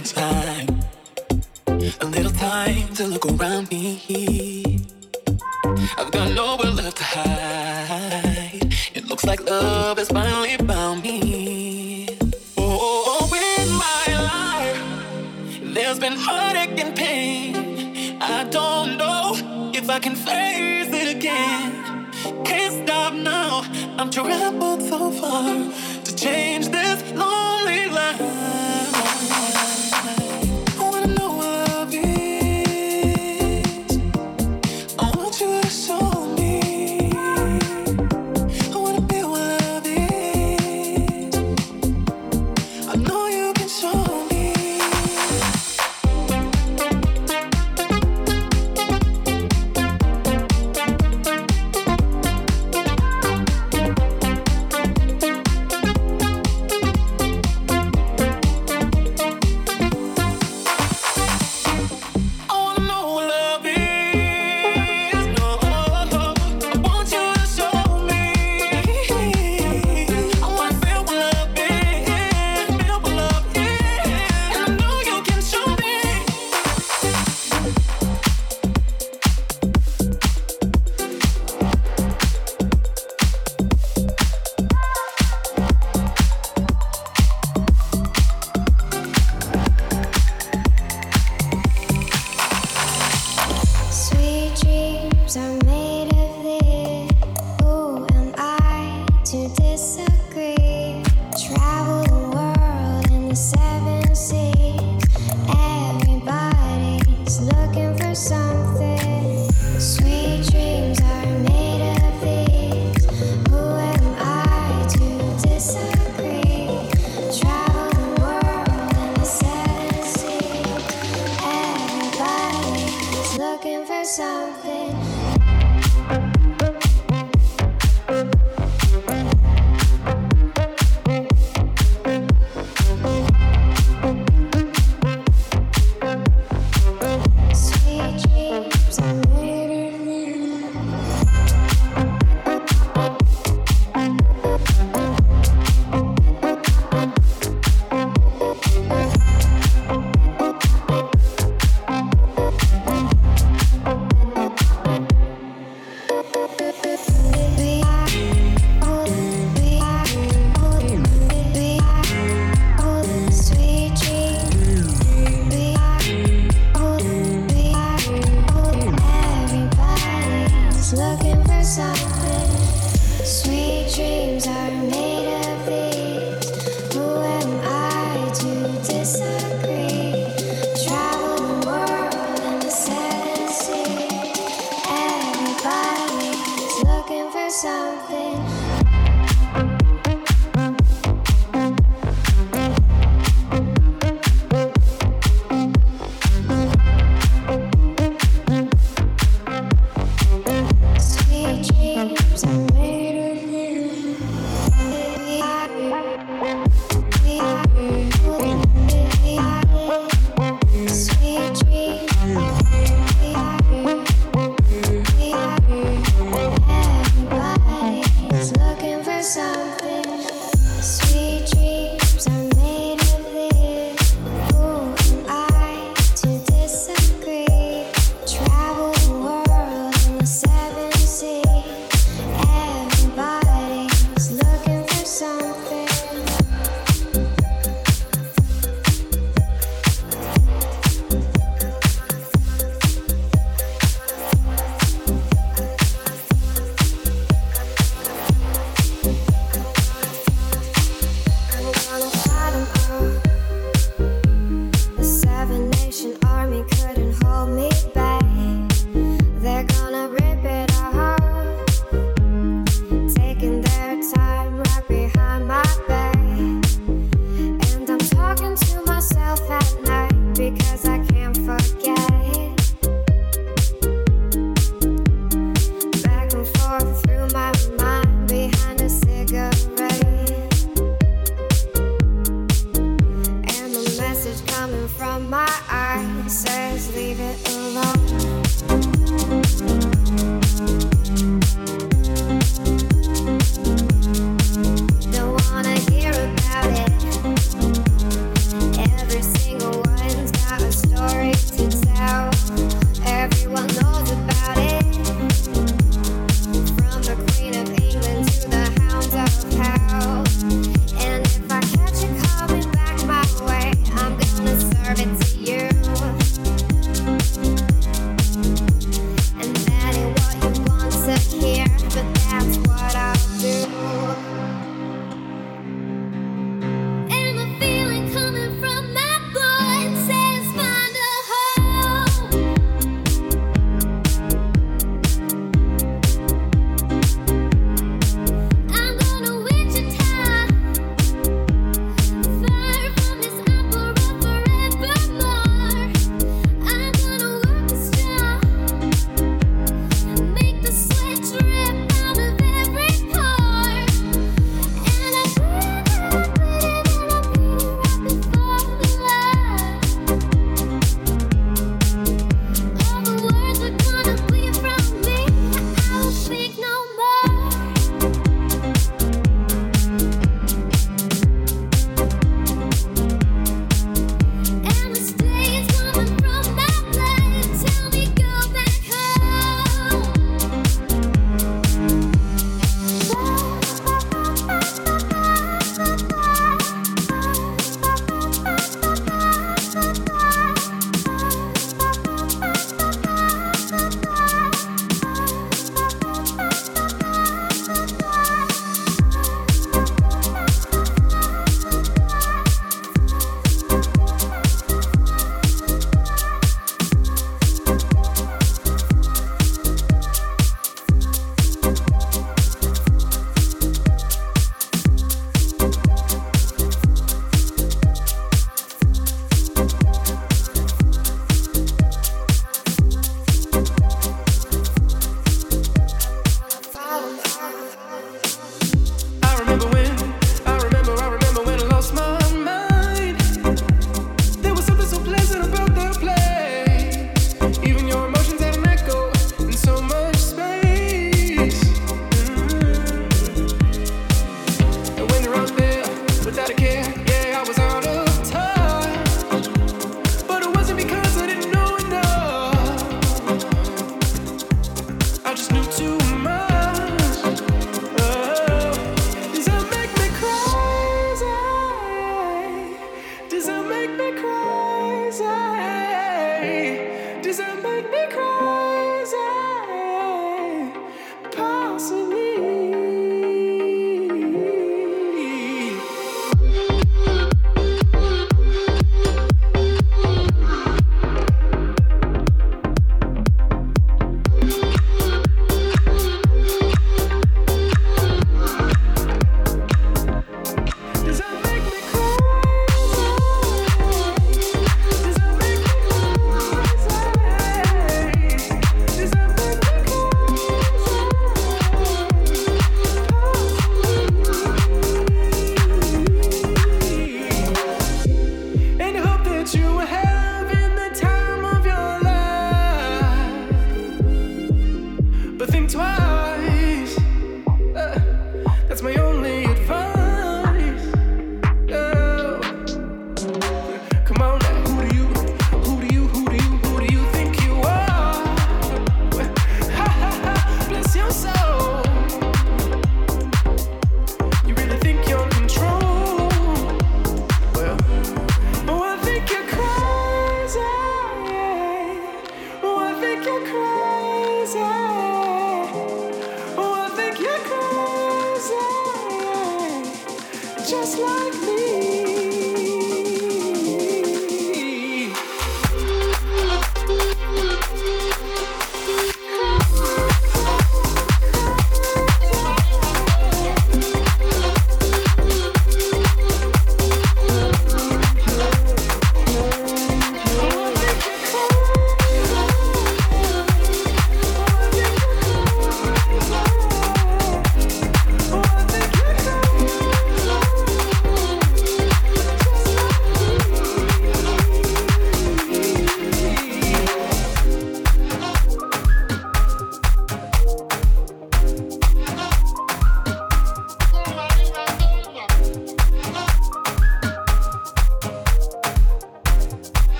little time, a little time to look around me. I've got nowhere left to hide. It looks like love has finally found me. Oh, oh in my life, there's been heartache and pain. I don't know if I can face it again. Can't stop now. I'm traveled so far to change this lonely life.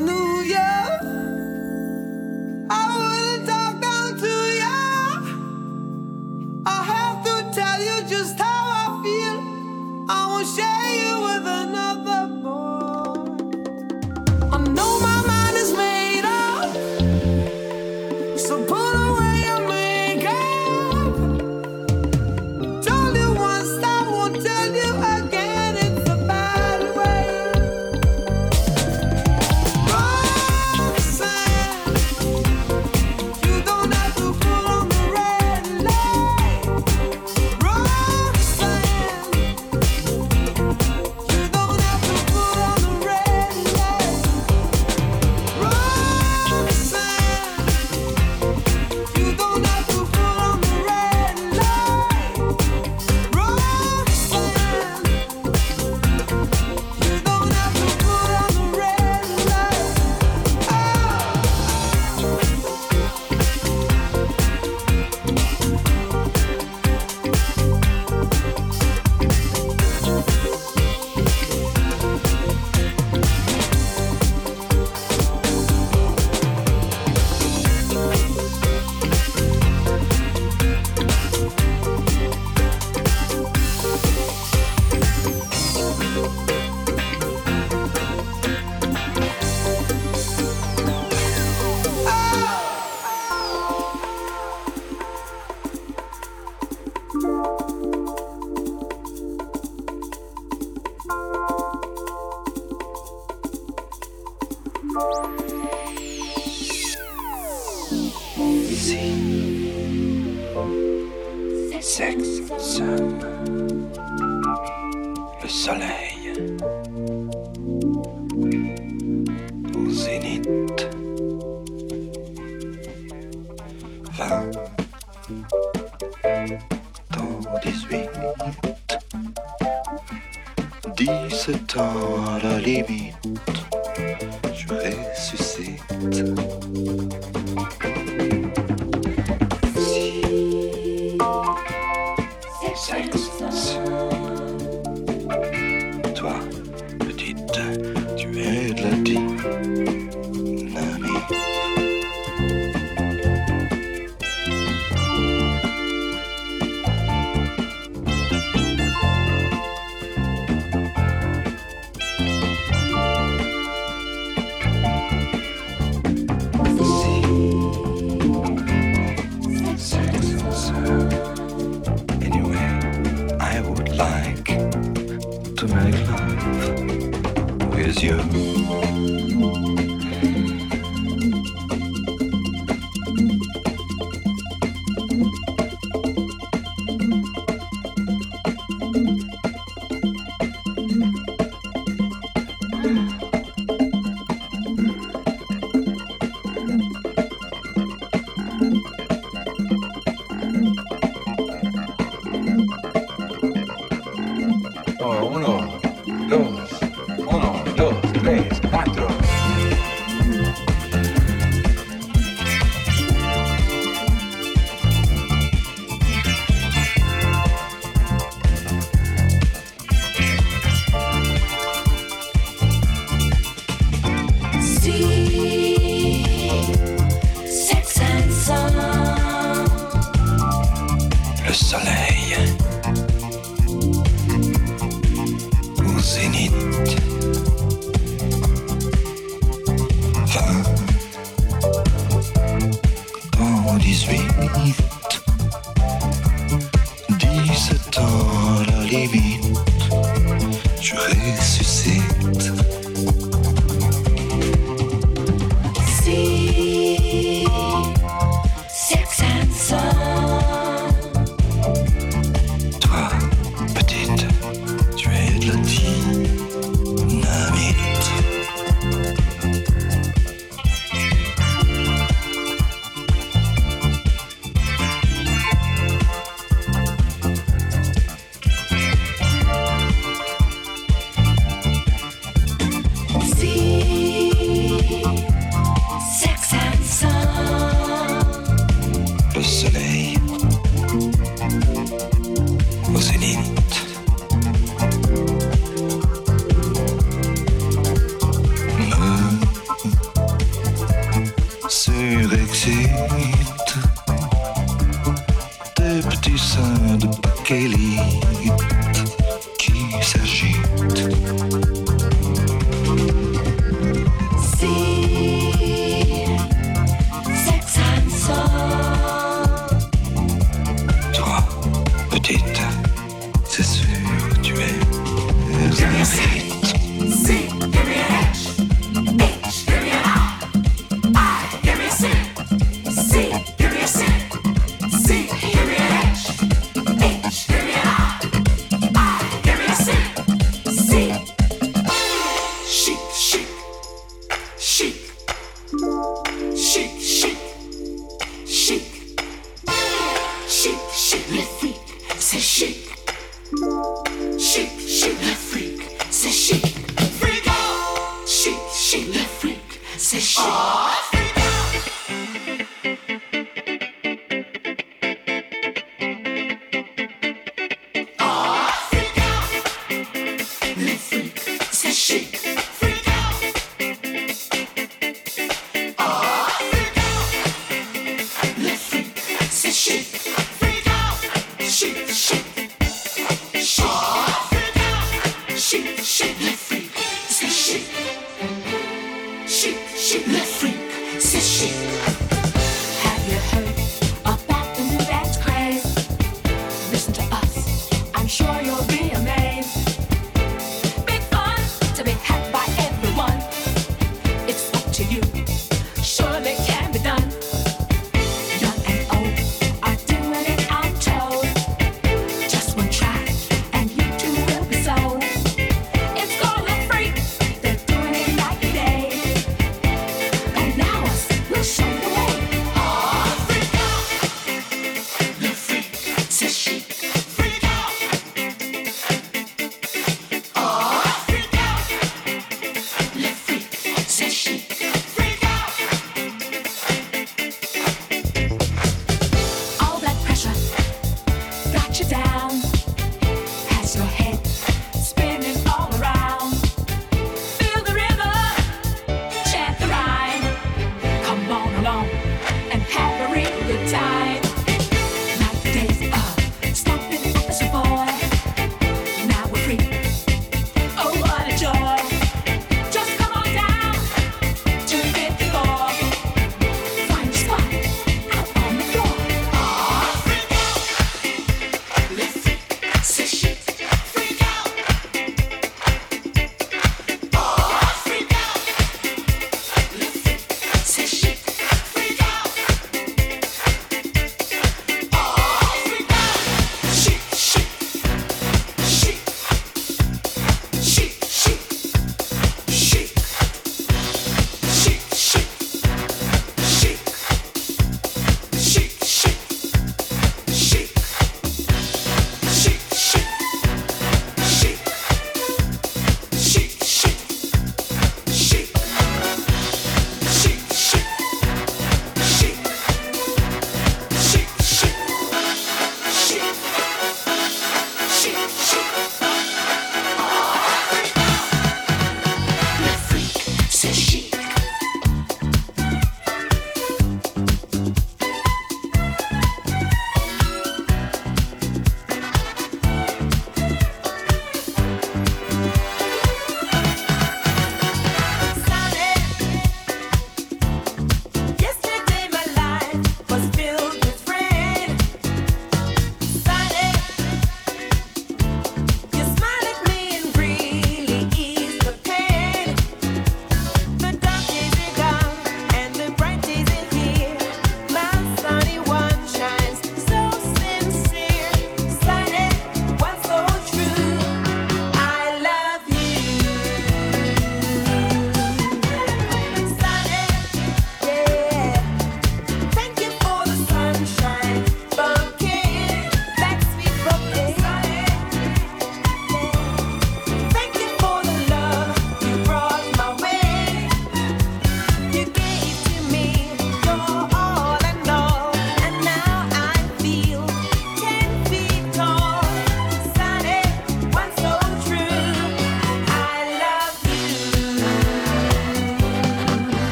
You since